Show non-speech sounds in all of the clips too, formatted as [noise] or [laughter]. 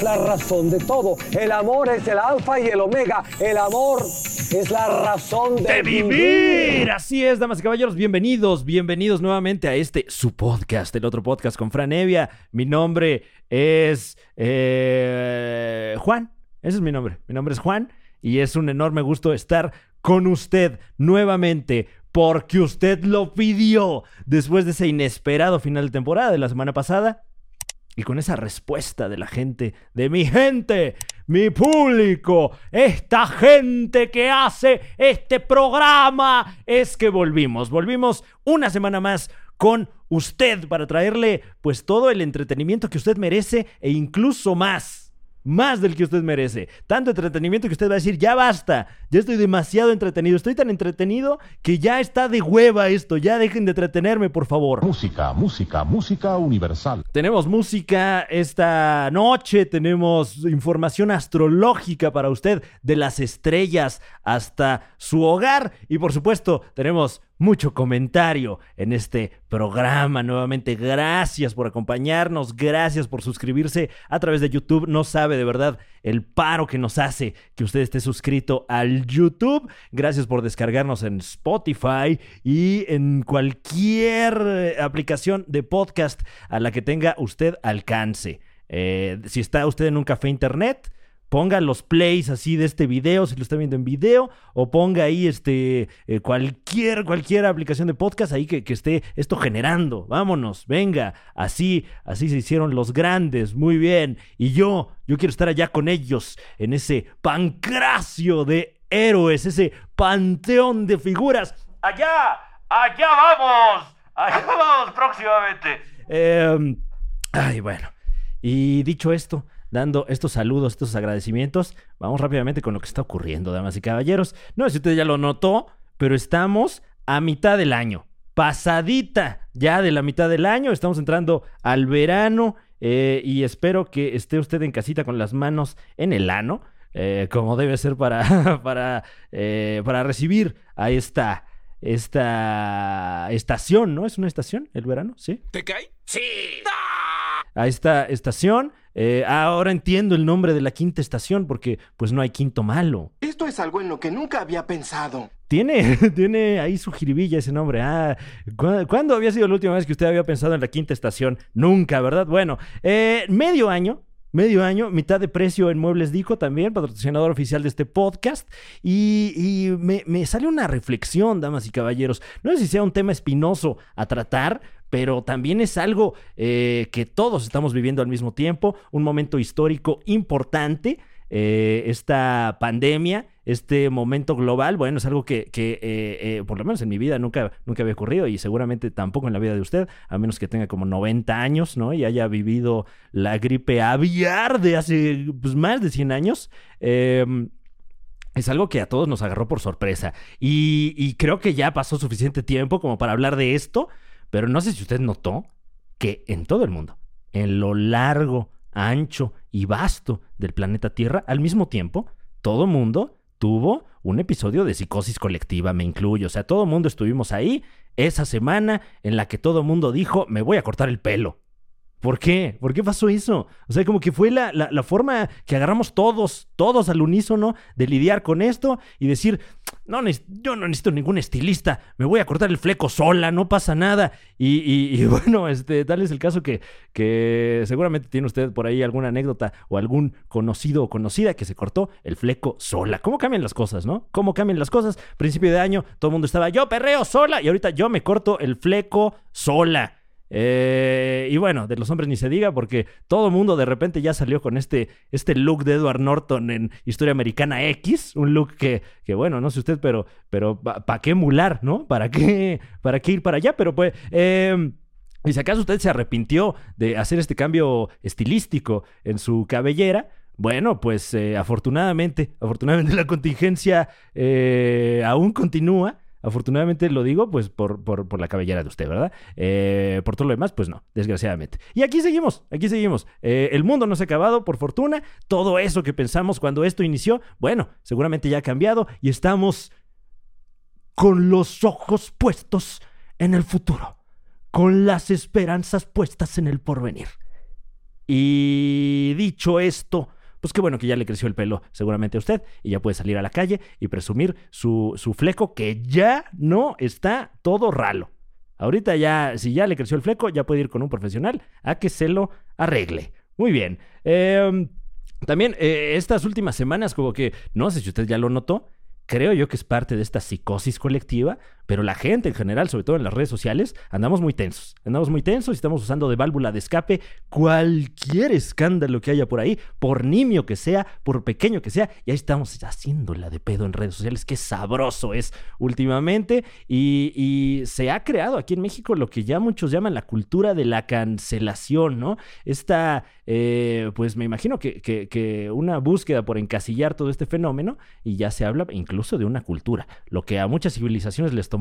es la razón de todo. El amor es el alfa y el omega. El amor es la razón de, vivir. Así es, damas y caballeros, bienvenidos, bienvenidos nuevamente a este su podcast, el otro podcast con Fran Evia. Mi nombre es eh, Juan. Ese es mi nombre. Mi nombre es Juan y es un enorme gusto estar con usted nuevamente porque usted lo pidió después de ese inesperado final de temporada de la semana pasada. Y con esa respuesta de la gente, de mi gente, mi público, esta gente que hace este programa, es que volvimos. Volvimos una semana más con usted para traerle pues todo el entretenimiento que usted merece e incluso más más del que usted merece. Tanto entretenimiento que usted va a decir, ya basta, ya estoy demasiado entretenido, estoy tan entretenido que ya está de hueva esto, ya dejen de entretenerme, por favor. Música, música, música universal. Tenemos música esta noche, tenemos información astrológica para usted, de las estrellas hasta su hogar y por supuesto tenemos mucho comentario en este programa. Nuevamente, gracias por acompañarnos, gracias por suscribirse a través de YouTube. No sabe de verdad el paro que nos hace que usted esté suscrito al YouTube. Gracias por descargarnos en Spotify y en cualquier eh, aplicación de podcast a la que tenga usted alcance. Eh, si está usted en un café internet, ponga los plays así de este video, si lo está viendo en video, o ponga ahí este, eh, cualquier, cualquier aplicación de podcast ahí que, que, esté esto generando. Vámonos, venga, así, así se hicieron los grandes, muy bien. Y yo, yo quiero estar allá con ellos, en ese pancracio de héroes, ese panteón de figuras. Allá, allá vamos, allá vamos próximamente. Em, ay, bueno, y dicho esto, dando estos saludos, estos agradecimientos. Vamos rápidamente con lo que está ocurriendo, damas y caballeros. No sé si usted ya lo notó, pero estamos a mitad del año. Pasadita ya de la mitad del año. Estamos entrando al verano eh, y espero que esté usted en casita con las manos en el ano. Eh, como debe ser para, [laughs] para, eh, para recibir a esta, esta estación, ¿no? ¿Es una estación el verano? ¿Sí? ¿Te cae? Sí. A esta estación eh, ahora entiendo el nombre de la quinta estación porque pues no hay quinto malo. Esto es algo en lo que nunca había pensado. Tiene, [laughs] tiene ahí su jiribilla ese nombre. Ah, ¿cuándo había sido la última vez que usted había pensado en la quinta estación? Nunca, ¿verdad? Bueno, eh, medio año, Medio año, mitad de precio en Muebles Dico también, patrocinador oficial de este podcast. Y, me, me, sale una reflexión, damas y caballeros. No sé si sea un tema espinoso a tratar, pero también es algo eh, que todos estamos viviendo al mismo tiempo, un momento histórico importante. Eh, esta pandemia, este momento global, bueno, es algo que, eh, por lo menos en mi vida nunca, nunca había ocurrido y seguramente tampoco en la vida de usted, a menos que tenga como 90 años, ¿no? Y haya vivido la gripe aviar de hace pues, más de 100 años. Em, es algo que a todos nos agarró por sorpresa y creo que ya pasó suficiente tiempo como para hablar de esto. Pero no sé si usted notó que en todo el mundo, en lo largo, ancho y vasto del planeta Tierra, al mismo tiempo, todo mundo tuvo un episodio de psicosis colectiva, me incluyo. O sea, todo el mundo estuvimos ahí esa semana en la que todo mundo dijo, me voy a cortar el pelo. ¿Por qué? ¿Por qué pasó eso? O sea, como que fue la, la, forma que agarramos todos, todos al unísono de lidiar con esto y decir, no, yo no necesito ningún estilista, me voy a cortar el fleco sola, no pasa nada. Y, [laughs] bueno, este, tal es el caso que, que seguramente tiene usted por ahí alguna anécdota o algún conocido o conocida que se cortó el fleco sola. ¿Cómo cambian las cosas, no? ¿Cómo cambian las cosas? Principio de año, todo el mundo estaba, yo perreo sola y ahorita yo me corto el fleco sola. Eh, y bueno, de los hombres ni se diga, porque todo mundo de repente ya salió con este, este look de Edward Norton en Historia Americana X. Un look que, que bueno, no sé usted, pero, pero ¿para qué emular, no? ¿Para qué, ¿Para qué ir para allá? Pero pues. Eh, y si acaso usted se arrepintió de hacer este cambio estilístico en su cabellera, bueno, pues eh, afortunadamente, afortunadamente [laughs] la contingencia aún continúa Afortunadamente lo digo, pues por, por, la cabellera de usted, ¿verdad? Eh, por todo lo demás, pues no, desgraciadamente. Y aquí seguimos, aquí seguimos. Eh, el mundo no se ha acabado, por fortuna. Todo eso que pensamos cuando esto inició, bueno, seguramente ya ha cambiado y estamos con los ojos puestos en el futuro, con las esperanzas puestas en el porvenir. Y dicho esto, pues qué bueno que ya le creció el pelo seguramente a usted y ya puede salir a la calle y presumir su, su fleco que ya no está todo ralo. Ahorita ya, si ya le creció el fleco, ya puede ir con un profesional a que se lo arregle. Muy bien. Em, también eh, estas últimas semanas, como que, no sé si usted ya lo notó, creo yo que es parte de esta psicosis colectiva, pero la gente en general, sobre todo en las redes sociales, andamos muy tensos. Andamos muy tensos y estamos usando de válvula de escape cualquier escándalo que haya por ahí, por nimio que sea, por pequeño que sea, y ahí estamos haciéndola de pedo en redes sociales. Qué sabroso es últimamente. Y, se ha creado aquí en México lo que ya muchos llaman la cultura de la cancelación, ¿no? Esta, eh, pues me imagino que, que- que una búsqueda por encasillar todo este fenómeno, y ya se habla incluso de una cultura, lo que a muchas civilizaciones les tomó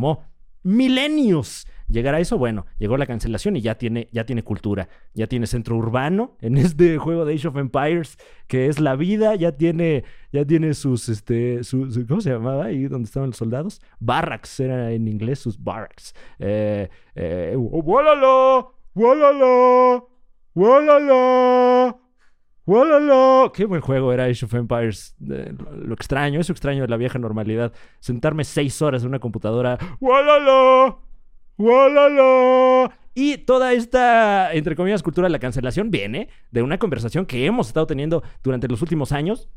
milenios llegar a eso, bueno, llegó la cancelación y ya tiene, ya tiene cultura, ya tiene centro urbano en [laughs] este juego de Age of Empires, que es la vida, ya tiene, ya tiene sus, este, su, ¿cómo se llamaba ahí donde estaban los soldados? Barracks, era en inglés sus barracks. Eh, eh. ¡Walala! ¡Walala! ¡Walala! Qué buen juego era Age of Empires. Lo extraño, eso extraño de la vieja normalidad. Sentarme seis horas en una computadora. ¡Walala! ¡Walala! Y toda esta, entre comillas, cultura de la cancelación viene de una conversación que hemos estado teniendo durante los últimos años.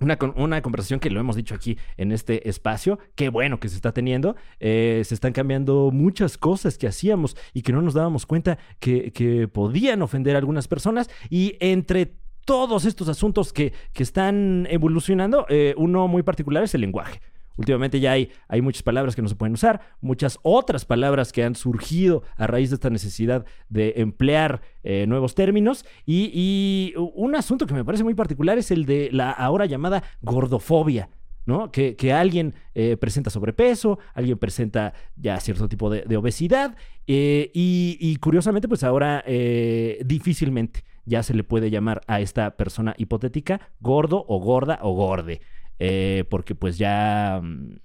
Una, una conversación que lo hemos dicho aquí en este espacio. Qué bueno que se está teniendo. Eh, se están cambiando muchas cosas que hacíamos y que no nos dábamos cuenta que, que podían ofender a algunas personas. Y entre todos estos asuntos que, que están evolucionando, eh, uno muy particular es el lenguaje. Últimamente ya hay, hay muchas palabras que no se pueden usar, muchas otras palabras que han surgido a raíz de esta necesidad de emplear eh, nuevos términos. Y, y un asunto que me parece muy particular es el de la ahora llamada gordofobia. ¿no? Que, que alguien eh, presenta sobrepeso, alguien presenta ya cierto tipo de, obesidad y, curiosamente pues ahora difícilmente ya se le puede llamar a esta persona hipotética gordo o gorda o gorde, eh, porque pues ya, mm,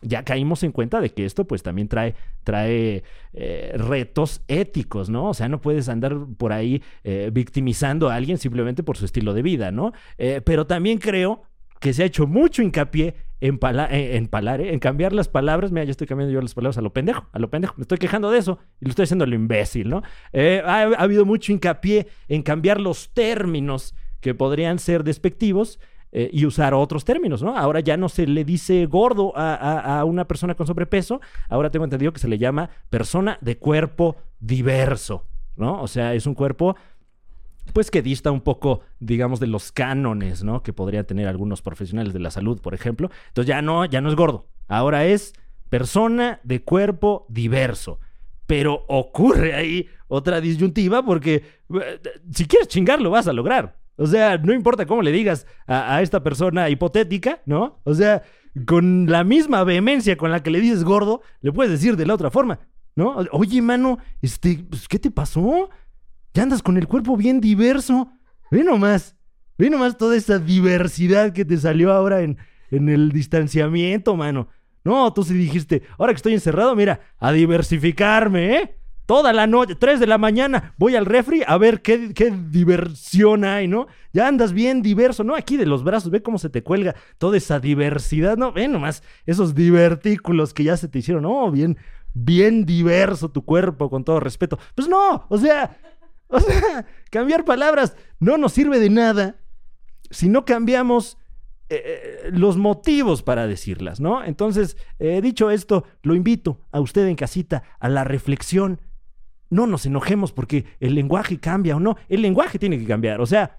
ya caímos en cuenta de que esto pues también trae, trae eh, retos éticos, ¿no? O sea, no puedes andar por ahí eh, victimizando a alguien simplemente por su estilo de vida, ¿no? Pero también creo que se ha hecho mucho hincapié en, en, palar, ¿eh? en cambiar las palabras. Mira, ya estoy cambiando yo las palabras a lo pendejo, a lo pendejo. Me estoy quejando de eso y lo estoy haciendo a lo imbécil, ¿no? Eh, ha, ha habido mucho hincapié en cambiar los términos que podrían ser despectivos eh, y usar otros términos, ¿no? Ahora ya no se le dice gordo a- a una persona con sobrepeso, ahora tengo entendido que se le llama persona de cuerpo diverso, ¿no? O sea, es un cuerpo pues que dista un poco, digamos, de los cánones, ¿no? Que podrían tener algunos profesionales de la salud, por ejemplo. Entonces ya no, ya no es gordo. Ahora es persona de cuerpo diverso. Pero ocurre ahí otra disyuntiva porque eh, si quieres chingar lo vas a lograr. O sea, no importa cómo le digas a, a esta persona hipotética, ¿no? O sea, con la misma vehemencia con la que le dices gordo, le puedes decir de la otra forma, ¿no? Oye, mano, este, pues, ¿qué te pasó? Ya andas con el cuerpo bien diverso. Ve nomás. Ve nomás toda esa diversidad que te salió ahora en, el distanciamiento, mano. No, tú sí dijiste, ahora que estoy encerrado, mira, a diversificarme, ¿eh? Toda la noche, 3 de la mañana, voy al refri a ver qué, qué diversión hay, ¿no? Ya andas bien diverso, ¿no? Aquí de los brazos, ve cómo se te cuelga toda esa diversidad, ¿no? Ve nomás esos divertículos que ya se te hicieron, ¿no? Bien, bien diverso tu cuerpo, con todo respeto. Pues no, o sea, [laughs] o sea, cambiar palabras no nos sirve de nada si no cambiamos eh, los motivos para decirlas, ¿no? Entonces, eh, dicho esto, lo invito a usted en casita a la reflexión. No nos enojemos porque el lenguaje cambia o no. El lenguaje tiene que cambiar. O sea,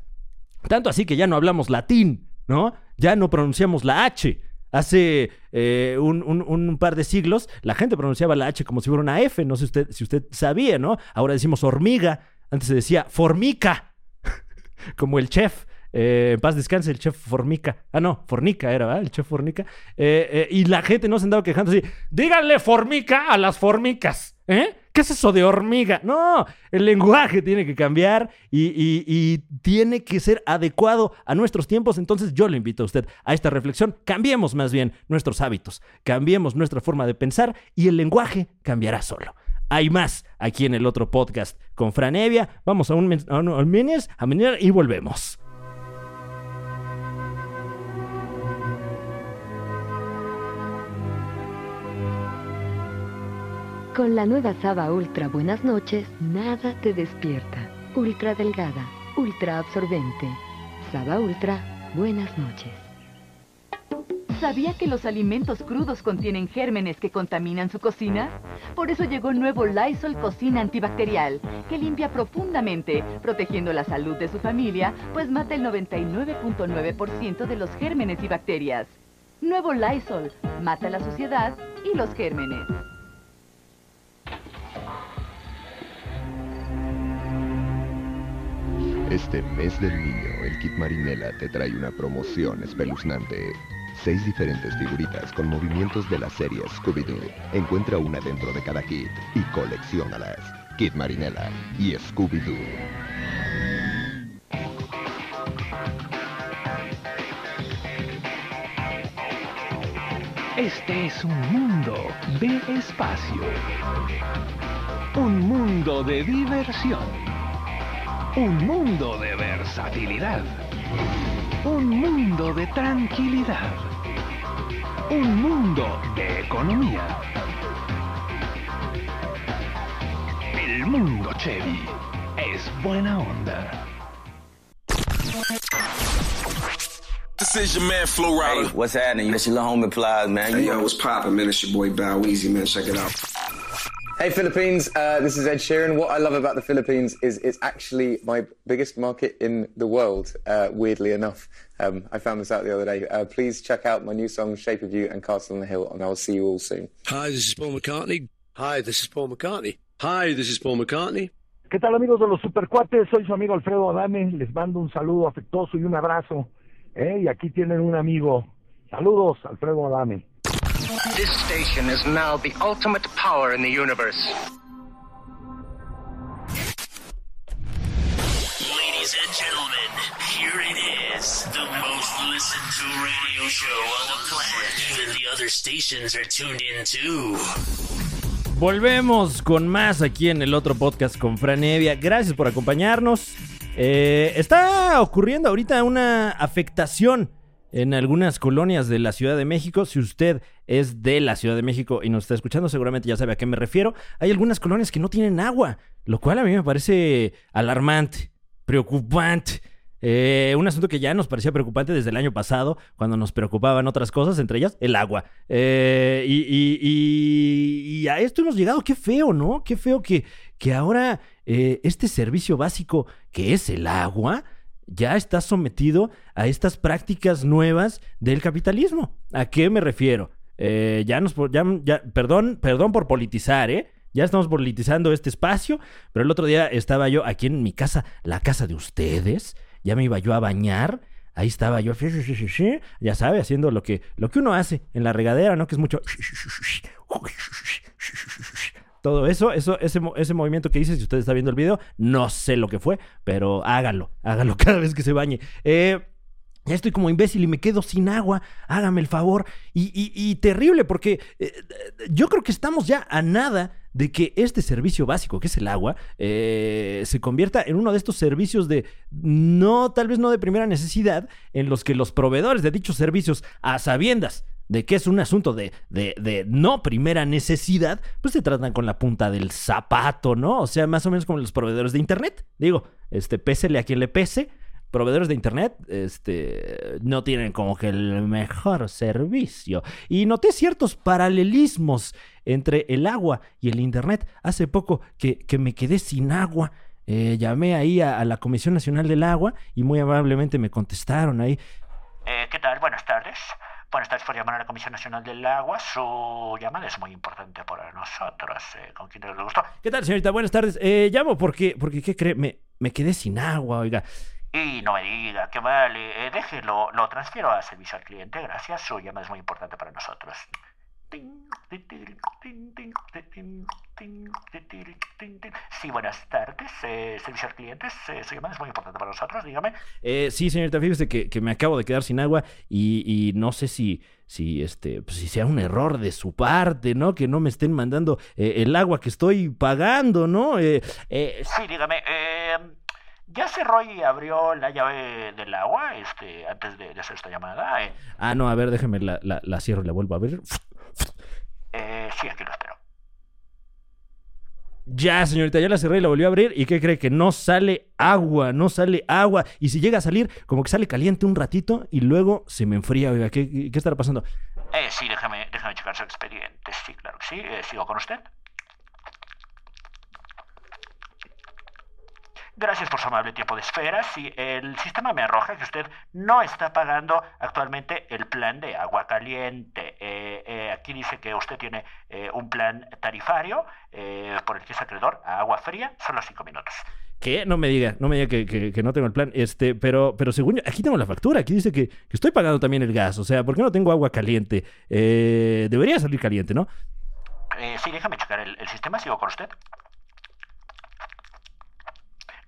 tanto así que ya no hablamos latín, ¿no? Ya no pronunciamos la H. Hace eh, un, un- un par de siglos la gente pronunciaba la H como si fuera una F. No sé usted, si usted sabía, ¿no? Ahora decimos hormiga. Antes se decía formica. [laughs] como el chef. Eh, en paz descanse el chef Formica. Ah, no, Fornica era, ¿verdad? El chef Fornica. Eh, eh, y la gente no se andaba quejando así. Díganle Formica a las formicas. ¿Eh? ¿Qué es eso de hormiga? No, el lenguaje tiene que cambiar y, tiene que ser adecuado a nuestros tiempos. Entonces yo le invito a usted a esta reflexión. Cambiemos más bien nuestros hábitos, cambiemos nuestra forma de pensar y el lenguaje cambiará solo. Hay más aquí en el otro podcast con Franevia. Vamos a un, a un, a un y volvemos. Con la nueva Saba Ultra Buenas noches, nada te despierta. Ultra delgada, ultra absorbente. Saba Ultra Buenas noches. ¿Sabía que los alimentos crudos contienen gérmenes que contaminan su cocina? Por eso llegó nuevo Lysol Cocina Antibacterial, que limpia profundamente, protegiendo la salud de su familia, pues mata el 99.9% de los gérmenes y bacterias. Nuevo Lysol, mata la suciedad y los gérmenes. Este mes del niño, el Kit Marinela te trae una promoción espeluznante. Seis diferentes figuritas con movimientos de la serie Scooby-Doo. Encuentra una dentro de cada kit y colecciónalas. Kit Marinela y Scooby-Doo. Este es un mundo de espacio. Un mundo de diversión. Un mundo de versatilidad. Un mundo de tranquilidad. Un mundo de economía. El mundo Chevy es buena onda. This is your man Flo Rida. Hey, what's happening? It's your little homie Plies, man. Hey, yo, what's poppin', man? It's your boy Bow Easy, man. Check it out. Hey Philippines, uh, this is Ed Sheeran. What I love about the Philippines is it's actually my biggest market in the world, uh, weirdly enough. Um, I found this out the other day. Uh, please check out my new song Shape of You and Castle on the Hill, and I'll see you all soon. Hi, this is Paul McCartney. Hi, this is Paul McCartney. Hi, this is Paul McCartney. ¿Qué tal amigos de los Supercuates? Soy su amigo Alfredo Adame. Les mando un saludo afectuoso y un abrazo. ¿eh? Y aquí tienen un amigo. Saludos, Alfredo Adame. This station is now the ultimate power in the universe. Ladies and gentlemen, here it is, the most listened to radio show on the planet. Even the other stations are tuned in too. Volvemos con más aquí en el otro podcast con Fran Evia. Gracias por acompañarnos. Eh, está ocurriendo ahorita una afectación en algunas colonias de la Ciudad de México. Si usted es de la Ciudad de México y nos está escuchando, seguramente ya sabe a qué me refiero. Hay algunas colonias que no tienen agua, lo cual a mí me parece alarmante, preocupante. Eh, un asunto que ya nos parecía preocupante desde el año pasado, cuando nos preocupaban otras cosas, entre ellas el agua. Eh, y, a esto hemos llegado, qué feo, ¿no? Qué feo que, que ahora eh, este servicio básico que es el agua ya está sometido a estas prácticas nuevas del capitalismo. ¿A qué me refiero? Eh, ya nos, ya, ya- perdón, perdón por politizar, ¿eh? Ya estamos politizando este espacio, pero el otro día estaba yo aquí en mi casa, la casa de ustedes, ya me iba yo a bañar, ahí estaba yo, ya sabe, haciendo lo que, lo que uno hace en la regadera, ¿no? Que es mucho... Todo eso, eso ese, ese movimiento que dice, si usted está viendo el video, no sé lo que fue, pero hágalo, hágalo cada vez que se bañe. Eh, ya estoy como imbécil y me quedo sin agua. Hágame el favor. Y, y- terrible, porque eh, yo creo que estamos ya a nada de que este servicio básico, que es el agua, eh, se convierta en uno de estos servicios de no, tal vez no de primera necesidad, en los que los proveedores de dichos servicios, a sabiendas de que es un asunto de, de- de no primera necesidad, pues se tratan con la punta del zapato, ¿no? O sea, más o menos como los proveedores de Internet. Digo, este, pésele a quien le pese, proveedores de internet este, no tienen como que el mejor servicio. Y noté ciertos paralelismos entre el agua y el internet. Hace poco que, que me quedé sin agua. eh, llamé ahí a, a la Comisión Nacional del Agua y muy amablemente me contestaron ahí. Eh, ¿Qué tal? Buenas tardes. Buenas tardes por llamar a la Comisión Nacional del Agua. Su llamada es muy importante para nosotros. Eh, ¿Con quién le gustó? ¿Qué tal, señorita? Buenas tardes. Eh, llamo porque, porque ¿qué cree? Me, me quedé sin agua, oiga. Y no me diga, que vale. Eh, déjelo, lo transfiero a servicio al cliente. Gracias. Su llamada es muy importante para nosotros. Sí, buenas tardes. Eh, servicio al cliente. Eh, su llamada es muy importante para nosotros, dígame. Eh, sí, señorita, fíjese que, que me acabo de quedar sin agua y, y no sé si, si, este, pues, si sea un error de su parte, ¿no? Que no me estén mandando eh, el agua que estoy pagando, ¿no? Eh, eh, Sí, dígame. ¿Ya cerró y abrió la llave del agua este, antes de, de hacer esta llamada? Eh, ah, no, a ver, déjeme la, la, la cierro y la vuelvo a ver. eh, sí, aquí lo espero. Ya, señorita, ya la cerré y la volvió a abrir. ¿Y qué cree? Que no sale agua, no sale agua. Y si llega a salir, como que sale caliente un ratito y luego se me enfría. Oiga, ¿qué, qué estará pasando? Eh, sí, déjame, déjame checar su expediente. Sí, claro que sí. Eh, ¿Sigo con usted? Gracias por su amable tiempo de espera. Sí, el sistema me arroja que usted no está pagando actualmente el plan de agua caliente. Eh, eh, aquí dice que usted tiene eh, un plan tarifario eh, por el que es acreedor a agua fría, solo cinco minutos. ¿Qué? No me diga, no me diga que, que- que no tengo el plan. Este, pero, pero según yo, aquí tengo la factura. Aquí dice que, que estoy pagando también el gas. O sea, ¿por qué no tengo agua caliente? Debería salir caliente, ¿no? Eh, sí, déjame checar el, el sistema. ¿Sigo con usted?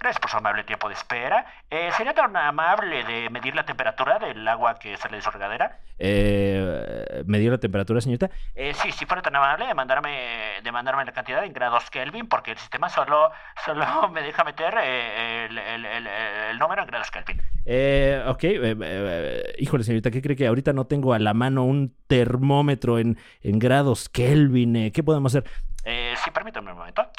Gracias por su amable tiempo de espera. Eh, ¿Sería tan amable de medir la temperatura del agua que sale de su regadera? Eh, ¿Me dio la temperatura, señorita? Eh, sí, si fuera tan amable de mandarme, de mandarme la cantidad en grados Kelvin, porque el sistema solo, solo [laughs] me deja meter eh, el, el- el- el número en grados Kelvin. Eh, ok, híjole, señorita, ¿qué cree que ahorita no tengo a la mano un termómetro en, en grados Kelvin? ¿Qué podemos hacer? Sí, permítame un momento.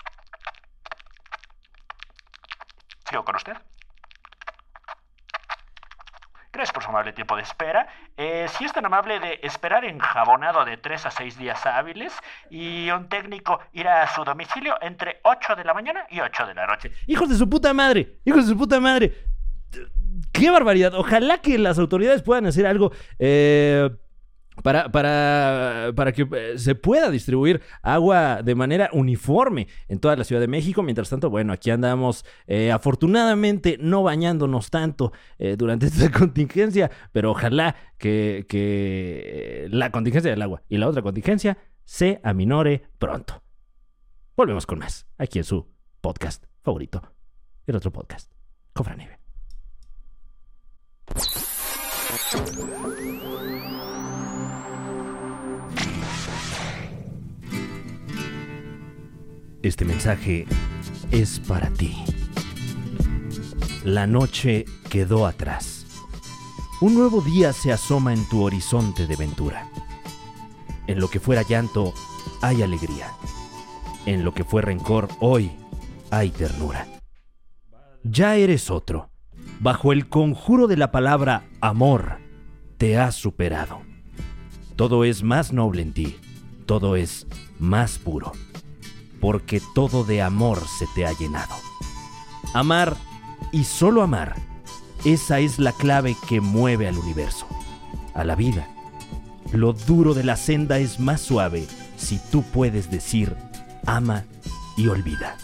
¿Sigo con usted? Gracias por su amable tiempo de espera. Eh, si es tan amable de esperar enjabonado de 3 a 6 días hábiles y un técnico irá a su domicilio entre 8 de la mañana y 8 de la noche. ¡Hijos de su puta madre! ¡Hijos de su puta madre! ¡Qué barbaridad! Ojalá que las autoridades puedan hacer algo eh, para, para, para que eh, se pueda distribuir agua de manera uniforme en toda la Ciudad de México. Mientras tanto, bueno, aquí andamos eh, afortunadamente no bañándonos tanto eh, durante [laughs] esta contingencia, pero ojalá que, que la contingencia del agua y la otra contingencia se aminore pronto. Volvemos con más, aquí en su podcast favorito, el otro podcast, Cofranive. Este mensaje es para ti. La noche quedó atrás. Un nuevo día se asoma en tu horizonte de ventura. En lo que fuera llanto, hay alegría. En lo que fue rencor, hoy hay ternura. Ya eres otro. Bajo el conjuro de la palabra amor, te has superado. Todo es más noble en ti, todo es más puro, porque todo de amor se te ha llenado. Amar y solo amar, esa es la clave que mueve al universo, a la vida. Lo duro de la senda es más suave si tú puedes decir ama y olvida.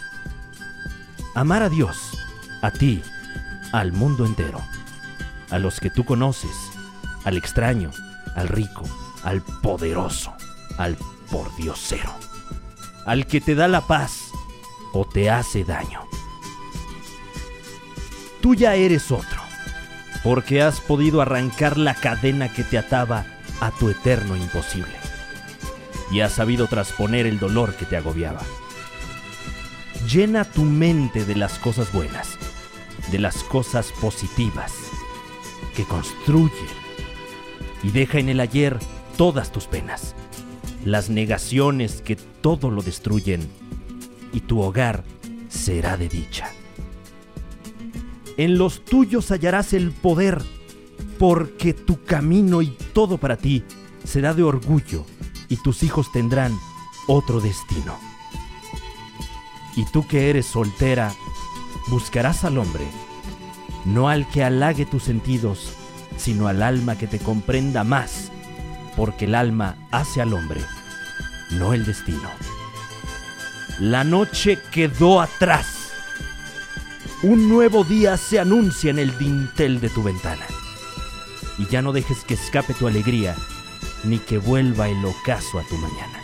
Amar a Dios, a ti, al mundo entero, a los que tú conoces, al extraño, al rico, al poderoso, al pordiosero, al que te da la paz o te hace daño. Tú ya eres otro, porque has podido arrancar la cadena que te ataba a tu eterno imposible, y has sabido trasponer el dolor que te agobiaba. Llena tu mente de las cosas buenas, de las cosas positivas, que construyen, y deja en el ayer todas tus penas, las negaciones que todo lo destruyen, y tu hogar será de dicha. En los tuyos hallarás el poder, porque tu camino y todo para ti será de orgullo, y tus hijos tendrán otro destino. Y tú que eres soltera, buscarás al hombre, no al que halague tus sentidos, sino al alma que te comprenda más, porque el alma hace al hombre, no el destino. La noche quedó atrás. Un nuevo día se anuncia en el dintel de tu ventana. Y ya no dejes que escape tu alegría, ni que vuelva el ocaso a tu mañana.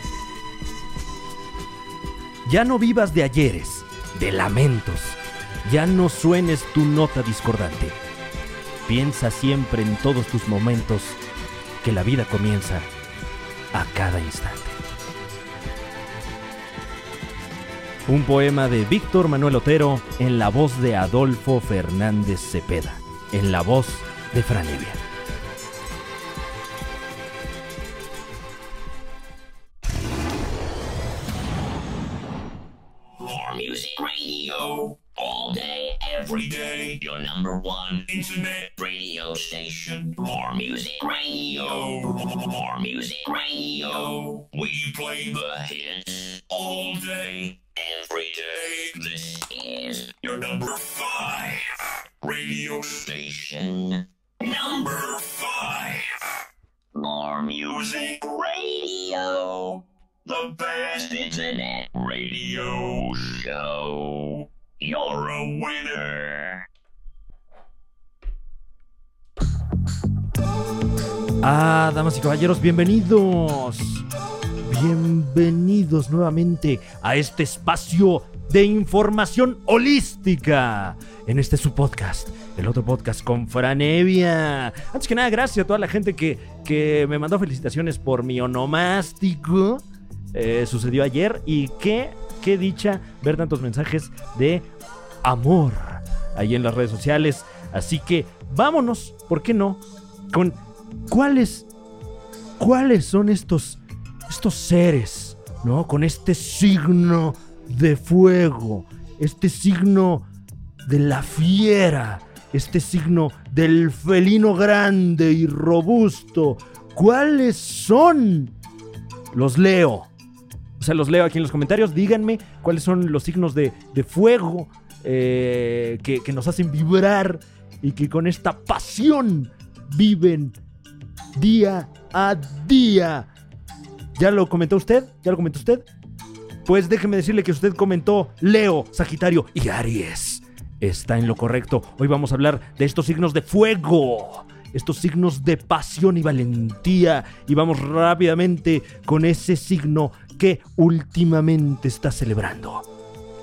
Ya no vivas de ayeres, de lamentos. Ya no suenes tu nota discordante. Piensa siempre en todos tus momentos que la vida comienza a cada instante. Un poema de Víctor Manuel Otero en la voz de Adolfo Fernández Cepeda, en la voz de Franevia. Your number one internet radio station. More music radio. More music radio. We play the hits all day, every day. This is your number five radio station. Number five. More music radio. The best internet radio show. You're a winner. Ah, damas y caballeros, bienvenidos. Bienvenidos nuevamente a este espacio de información holística. En este su podcast, el otro podcast con Franevia. Antes que nada, gracias a toda la gente que, que me mandó felicitaciones por mi onomástico. Eh, sucedió ayer y qué, qué dicha ver tantos mensajes de amor ahí en las redes sociales. Así que vámonos, ¿por qué no? Con cuáles, cuáles son estos, estos seres, ¿no? Con este signo de fuego, este signo de la fiera, este signo del felino grande y robusto. ¿Cuáles son? Los leo. O sea, los leo aquí en los comentarios. Díganme cuáles son los signos de, fuego eh, que nos hacen vibrar y que con esta pasión viven día a día. ¿Ya lo comentó usted? ¿Ya lo comentó usted? Pues déjeme decirle que usted comentó Leo, Sagitario y Aries. Está en lo correcto. Hoy vamos a hablar de estos signos de fuego. Estos signos de pasión y valentía. Y vamos rápidamente con ese signo que últimamente está celebrando.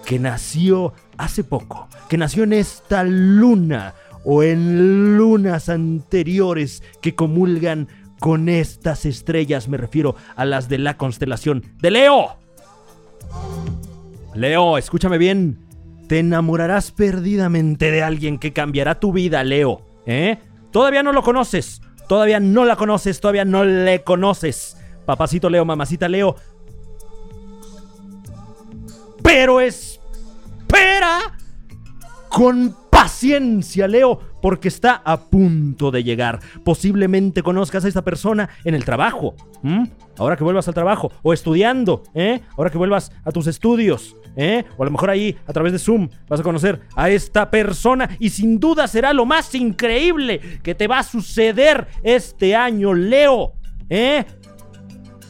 Que nació hace poco. Que nació en esta luna o en lunas anteriores que comulgan con estas estrellas. Me refiero a las de la constelación de Leo. Leo, escúchame bien. Te enamorarás perdidamente de alguien que cambiará tu vida, Leo. ¿Eh? Todavía no lo conoces. Todavía no la conoces. Todavía no le conoces. Papacito Leo, mamacita Leo. Pero espera con paciencia, Leo, porque está a punto de llegar. Posiblemente conozcas a esta persona en el trabajo. Ahora que vuelvas al trabajo. O estudiando, ¿eh? Ahora que vuelvas a tus estudios. ¿eh? O a lo mejor ahí, a través de Zoom, vas a conocer a esta persona. Y sin duda será lo más increíble que te va a suceder este año, Leo. ¿Eh?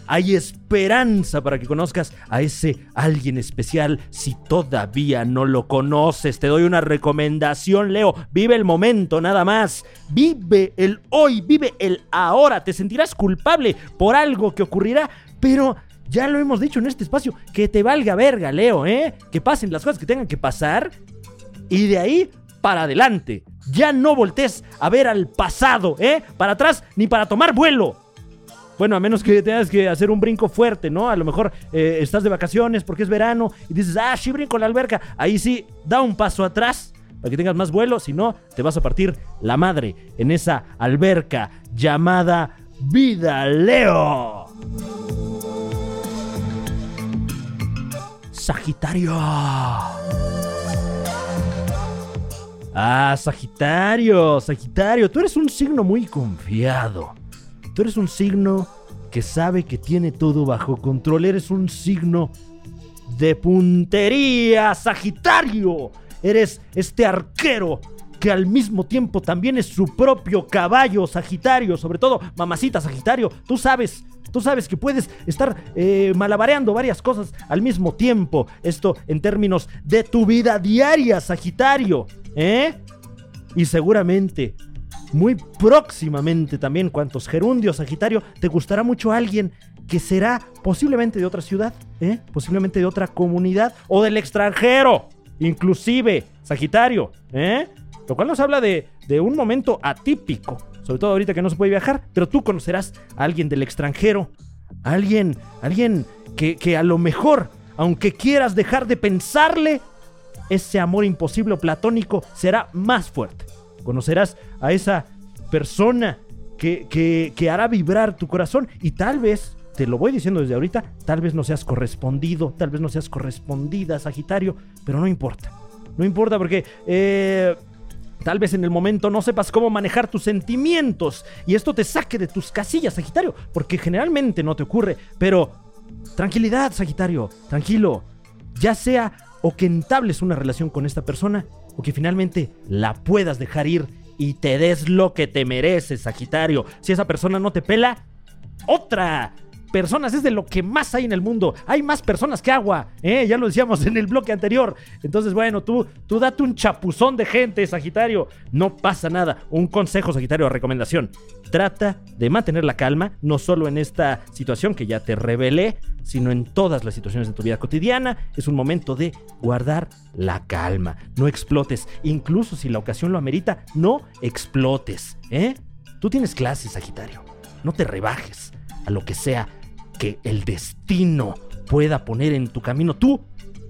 Hay esperanza para que conozcas a ese alguien especial si todavía no lo conoces. Te doy una recomendación, Leo. Vive el momento, nada más. Vive el hoy, vive el ahora. Te sentirás culpable por algo que ocurrirá, pero ya lo hemos dicho en este espacio. Que te valga verga, Leo, ¿eh? Que pasen las cosas que tengan que pasar. Y de ahí para adelante. Ya no voltees a ver al pasado, ¿eh? Para atrás ni para tomar vuelo. Bueno, a menos que tengas que hacer un brinco fuerte, ¿no? A lo mejor eh, estás de vacaciones porque es verano y dices, ah, sí, brinco en la alberca. Ahí sí, da un paso atrás para que tengas más vuelo, si no, te vas a partir la madre en esa alberca llamada Vida Leo. Sagitario. Ah, Sagitario, Sagitario, tú eres un signo muy confiado. Tú eres un signo que sabe que tiene todo bajo control. Eres un signo de puntería, Sagitario. Eres este arquero que al mismo tiempo también es su propio caballo, Sagitario. Sobre todo, mamacita, Sagitario. Tú sabes, tú sabes que puedes estar eh, malabareando varias cosas al mismo tiempo. Esto en términos de tu vida diaria, Sagitario. ¿Eh? Y seguramente muy próximamente también, cuantos gerundios, Sagitario, te gustará mucho alguien que será posiblemente de otra ciudad, ¿eh? posiblemente de otra comunidad o del extranjero, inclusive, Sagitario, ¿eh? Lo cual nos habla de, de un momento atípico, sobre todo ahorita que no se puede viajar, pero tú conocerás a alguien del extranjero, alguien, alguien que, que a lo mejor, aunque quieras dejar de pensarle, ese amor imposible o platónico será más fuerte. Conocerás a esa persona que, que, hará vibrar tu corazón y tal vez, te lo voy diciendo desde ahorita, tal vez no seas correspondido, tal vez no seas correspondida, Sagitario, pero no importa. No importa porque... Eh, Tal vez en el momento no sepas cómo manejar tus sentimientos y esto te saque de tus casillas, Sagitario, porque generalmente no te ocurre, pero tranquilidad, Sagitario, tranquilo, ya sea o que entables una relación con esta persona o que finalmente la puedas dejar ir y te des lo que te mereces, Sagitario. Si esa persona no te pela, otra personas es de lo que más hay en el mundo. Hay más personas que agua, ¿eh? ya lo decíamos en el bloque anterior. Entonces, bueno, tú, tú date un chapuzón de gente, Sagitario. No pasa nada. Un consejo, Sagitario, recomendación. Trata de mantener la calma, no solo en esta situación que ya te revelé, sino en todas las situaciones de tu vida cotidiana. Es un momento de guardar la calma. No explotes. Incluso si la ocasión lo amerita, no explotes. ¿eh? Tú tienes clases, Sagitario. No te rebajes a lo que sea que el destino pueda poner en tu camino. Tú,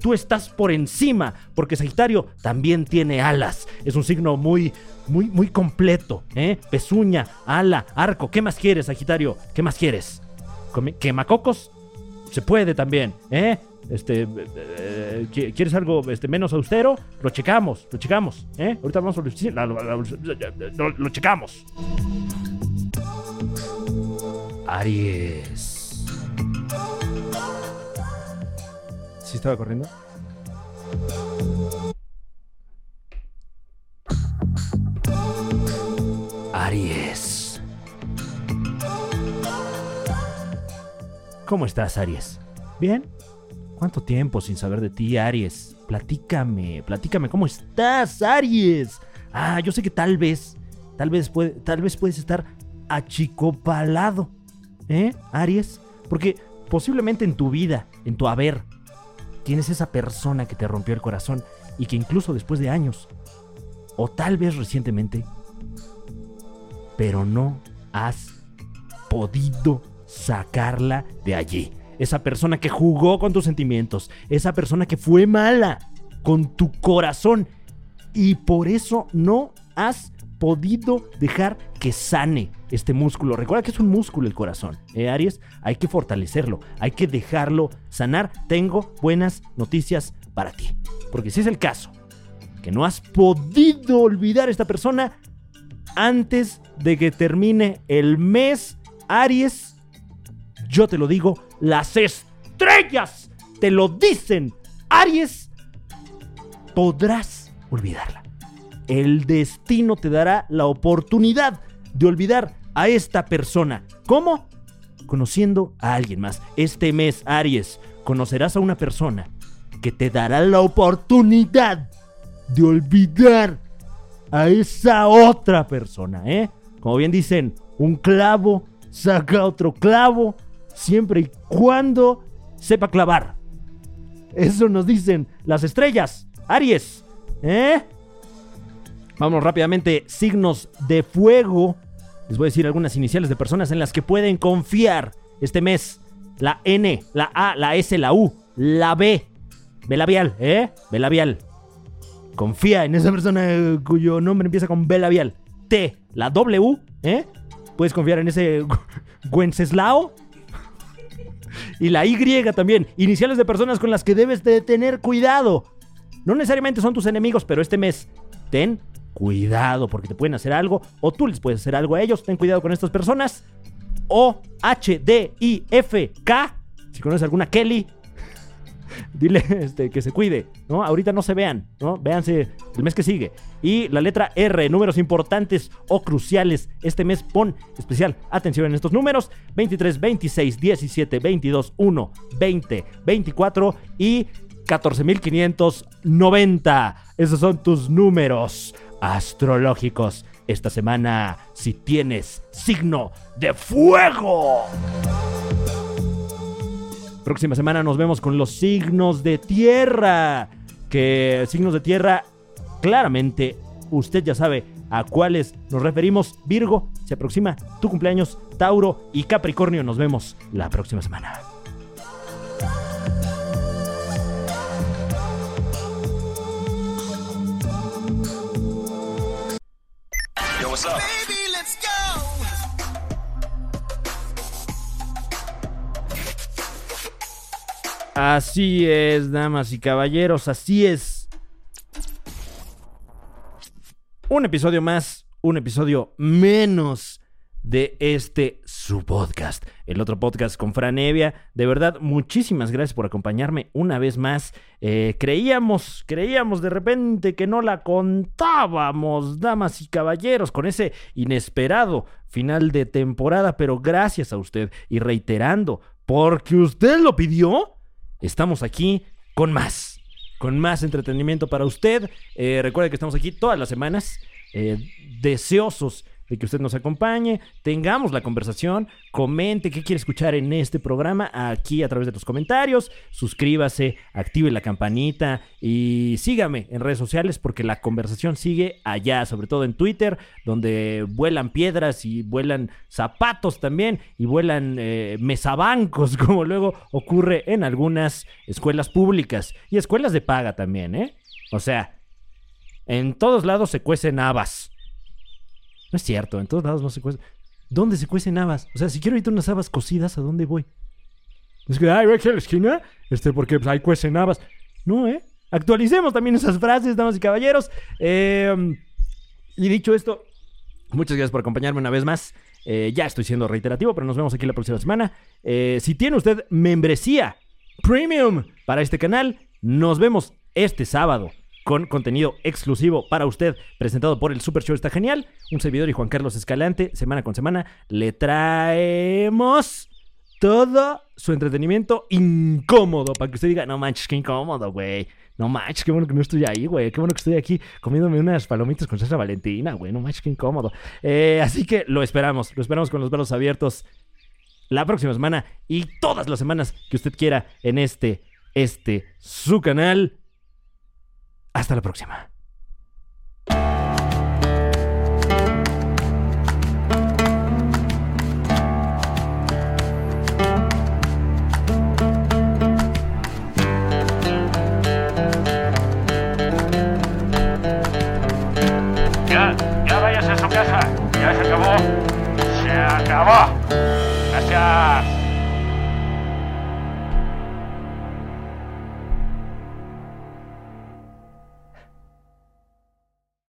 tú estás por encima, porque Sagitario también tiene alas. Es un signo muy, muy, muy completo, ¿eh? Pezuña, ala, arco. ¿Qué más quieres, Sagitario? ¿Qué más quieres? ¿Quemacocos? Se puede también, ¿eh? Este, eh, ¿qui- ¿quieres algo este, menos austero? Lo checamos, lo checamos, ¿eh? Ahorita vamos a lo, lo- lo checamos. Aries. ¿Sí estaba corriendo? Aries. ¿Cómo estás, Aries? ¿Bien? ¿Cuánto tiempo sin saber de ti, Aries? Platícame, platícame, ¿cómo estás, Aries? Ah, yo sé que tal vez, tal vez, puede, tal vez puedes estar achicopalado, ¿eh, Aries? Porque posiblemente en tu vida, en tu haber, tienes esa persona que te rompió el corazón y que incluso después de años, o tal vez recientemente, pero no has podido sacarla de allí. Esa persona que jugó con tus sentimientos, esa persona que fue mala con tu corazón y por eso no has podido dejar que sane este músculo. Recuerda que es un músculo el corazón, ¿eh, Aries? Hay que fortalecerlo, hay que dejarlo sanar. Tengo buenas noticias para ti. Porque si es el caso, que no has podido olvidar a esta persona antes de que termine el mes, Aries, yo te lo digo, las estrellas te lo dicen, Aries, podrás olvidarla. El destino te dará la oportunidad de olvidar a esta persona. ¿Cómo? Conociendo a alguien más. Este mes, Aries, conocerás a una persona que te dará la oportunidad de olvidar a esa otra persona, ¿eh? Como bien dicen, un clavo saca otro clavo siempre y cuando sepa clavar. Eso nos dicen las estrellas. Aries, ¿eh? Vamos rápidamente, signos de fuego. Les voy a decir algunas iniciales de personas en las que pueden confiar este mes. La N, la A, la S, la U, la B. B labial, ¿eh? B labial. Confía en esa persona cuyo nombre empieza con B labial. T, la W, ¿eh? Puedes confiar en ese [laughs] Wenceslao. Y la Y también. Iniciales de personas con las que debes de tener cuidado. No necesariamente son tus enemigos, pero este mes ten cuidado porque te pueden hacer algo o tú les puedes hacer algo a ellos. Ten cuidado con estas personas. O, H, D, I, F, K. Si conoces alguna Kelly, [laughs] dile este, que se cuide, ¿no? Ahorita no se vean, ¿no? Véanse el mes que sigue. Y la letra R, números importantes o cruciales. Este mes pon especial atención en estos números: 23, 26, 17, 22, 1, 20, 24 y 14.590. Esos son tus números astrológicos. esta semana si tienes signo de fuego. Próxima semana nos vemos con los signos de tierra. Que signos de tierra, claramente, usted ya sabe a cuáles nos referimos. Virgo, se aproxima tu cumpleaños. Tauro y Capricornio, nos vemos la próxima semana. What's up? Así es, damas y caballeros, así es. Un episodio más, un episodio menos de este su podcast, el otro podcast con Fran Evia. De verdad, muchísimas gracias por acompañarme una vez más. Eh, creíamos, creíamos de repente que no la contábamos, damas y caballeros, con ese inesperado final de temporada, pero gracias a usted y reiterando, porque usted lo pidió, estamos aquí con más, con más entretenimiento para usted. Eh, recuerde que estamos aquí todas las semanas, eh, deseosos de que usted nos acompañe, tengamos la conversación, comente qué quiere escuchar en este programa aquí a través de los comentarios, suscríbase, active la campanita y sígame en redes sociales porque la conversación sigue allá, sobre todo en Twitter, donde vuelan piedras y vuelan zapatos también y vuelan eh, mesabancos, [laughs] como luego ocurre en algunas escuelas públicas y escuelas de paga también, ¿eh? O sea, en todos lados se cuecen habas. No es cierto, en todos lados no se cuecen. ¿Dónde se cuecen habas? O sea, si quiero ahorita unas habas cocidas, ¿a dónde voy? Es que, ay, voy aquí a la esquina, este, porque pues, ahí cuecen habas. No, ¿eh? Actualicemos también esas frases, damas y caballeros. Eh, y dicho esto, muchas gracias por acompañarme una vez más. Eh, ya estoy siendo reiterativo, pero nos vemos aquí la próxima semana. Eh, si tiene usted membresía premium para este canal, nos vemos este sábado con contenido exclusivo para usted, presentado por el Super Show Está Genial. Un servidor y Juan Carlos Escalante, semana con semana, le traemos todo su entretenimiento incómodo para que usted diga, no manches, qué incómodo, güey. No manches, qué bueno que no estoy ahí, güey. Qué bueno que estoy aquí comiéndome unas palomitas con salsa valentina, güey. No manches, qué incómodo. Eh, así que lo esperamos, lo esperamos con los brazos abiertos la próxima semana y todas las semanas que usted quiera en este, este, su canal. Hasta la próxima. Ya, ya váyase a su casa. Ya se acabó. Se acabó. Gracias.